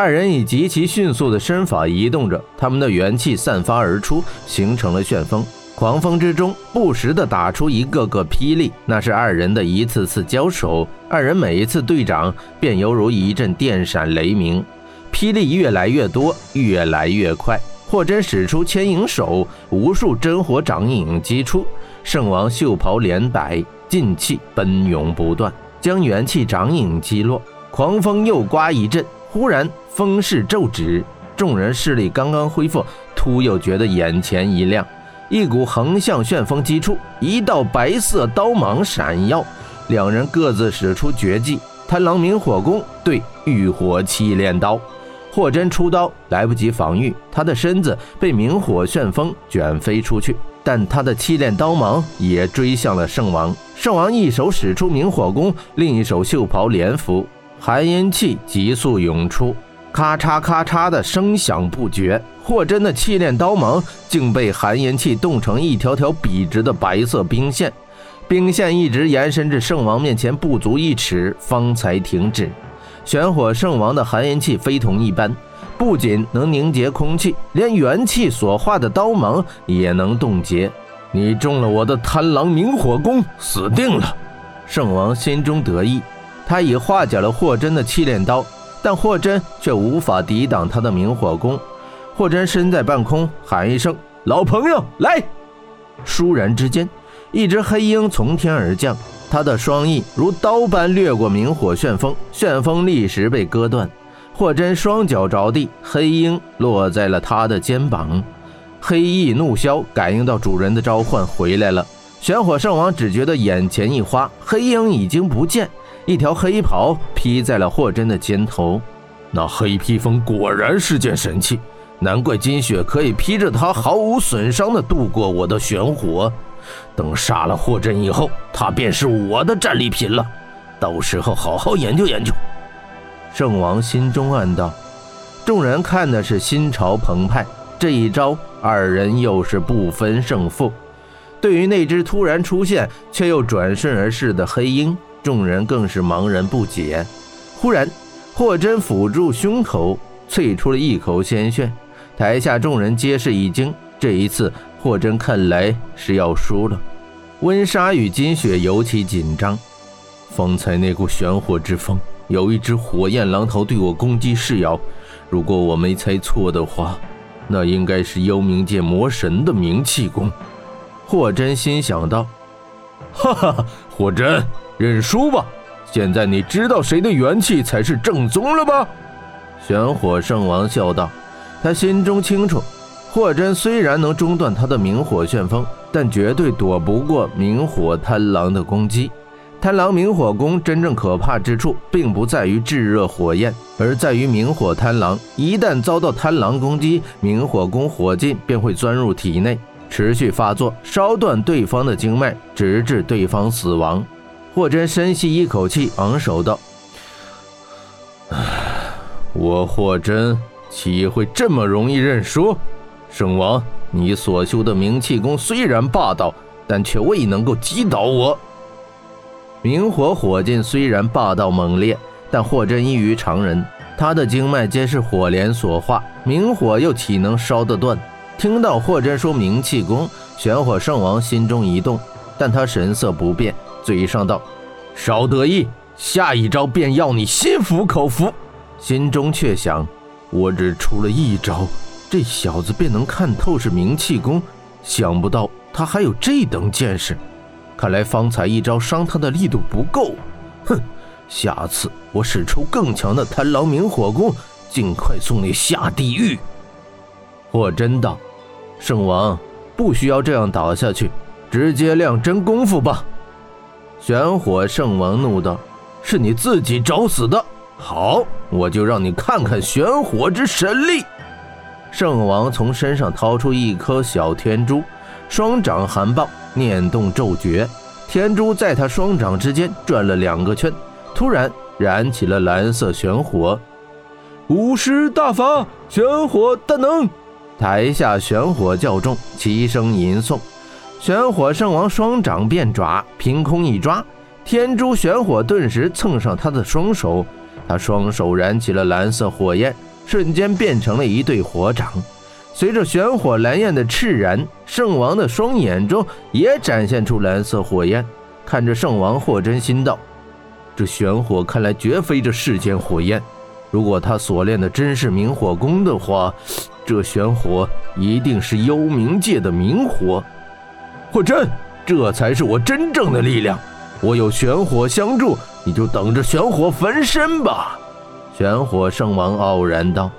二人以极其迅速的身法移动着，他们的元气散发而出，形成了旋风。狂风之中，不时地打出一个个霹雳，那是二人的一次次交手。二人每一次对掌，便犹如一阵电闪雷鸣，霹雳越来越多，越来越快。霍真使出牵引手，无数真火掌影击出，圣王袖袍连摆，劲气奔涌不断，将元气掌影击落。狂风又刮一阵，忽然风势骤止，众人视力刚刚恢复，突又觉得眼前一亮，一股横向旋风击出，一道白色刀芒闪耀，两人各自使出绝技——贪狼明火功对浴火气炼刀。霍真出刀来不及防御，他的身子被明火旋风卷飞出去，但他的七炼刀芒也追向了圣王。圣王一手使出明火功，另一手袖袍连拂，寒阴气急速涌出，咔嚓咔嚓的声响不绝。霍真的气炼刀芒竟被寒烟气冻成一条条笔直的白色冰线，冰线一直延伸至圣王面前不足一尺，方才停止。玄火圣王的寒烟气非同一般，不仅能凝结空气，连元气所化的刀芒也能冻结。你中了我的贪狼明火功，死定了！圣王心中得意，他已化解了霍真的气炼刀，但霍真却无法抵挡他的明火功。霍真身在半空，喊一声：“老朋友，来！”倏然之间，一只黑鹰从天而降。他的双翼如刀般掠过明火旋风，旋风立时被割断。霍真双脚着地，黑鹰落在了他的肩膀。黑翼怒啸，感应到主人的召唤回来了。玄火圣王只觉得眼前一花，黑鹰已经不见，一条黑袍披在了霍真的肩头。那黑披风果然是件神器，难怪金雪可以披着它毫无损伤地度过我的玄火。等杀了霍真以后，他便是我的战利品了。到时候好好研究研究。圣王心中暗道。众人看的是心潮澎湃。这一招，二人又是不分胜负。对于那只突然出现却又转瞬而逝的黑鹰，众人更是茫然不解。忽然，霍真抚住胸口，啐出了一口鲜血。台下众人皆是一惊。这一次。霍真看来是要输了。温莎与金雪尤其紧张。方才那股玄火之风，有一只火焰狼头对我攻击噬咬。如果我没猜错的话，那应该是幽冥界魔神的冥气功。霍真心想道：“哈哈，霍真，认输吧。现在你知道谁的元气才是正宗了吧？”玄火圣王笑道：“他心中清楚。”霍真虽然能中断他的明火旋风，但绝对躲不过明火贪狼的攻击。贪狼明火功真正可怕之处，并不在于炙热火焰，而在于明火贪狼。一旦遭到贪狼攻击，明火功火劲便会钻入体内，持续发作，烧断对方的经脉，直至对方死亡。霍真深吸一口气，昂首道：“，我霍真岂会这么容易认输？”圣王，你所修的明气功虽然霸道，但却未能够击倒我。明火火劲虽然霸道猛烈，但霍真异于常人，他的经脉皆是火莲所化，明火又岂能烧得断？听到霍真说明气功，玄火圣王心中一动，但他神色不变，嘴上道：“少得意，下一招便要你心服口服。”心中却想：我只出了一招。这小子便能看透是明气功，想不到他还有这等见识。看来方才一招伤他的力度不够。哼，下次我使出更强的贪狼明火功，尽快送你下地狱。霍真道：“圣王不需要这样打下去，直接亮真功夫吧。”玄火圣王怒道：“是你自己找死的。好，我就让你看看玄火之神力。”圣王从身上掏出一颗小天珠，双掌含抱，念动咒诀，天珠在他双掌之间转了两个圈，突然燃起了蓝色玄火。五师大法，玄火大能！台下玄火教众，齐声吟诵。玄火圣王双掌变爪，凭空一抓，天珠玄火顿时蹭上他的双手，他双手燃起了蓝色火焰。瞬间变成了一对火掌。随着玄火蓝焰的炽燃，圣王的双眼中也展现出蓝色火焰。看着圣王，霍真心道：“这玄火看来绝非这世间火焰。如果他所练的真是明火功的话，这玄火一定是幽冥界的明火。霍真，这才是我真正的力量。我有玄火相助，你就等着玄火焚身吧。”玄火圣王傲然道。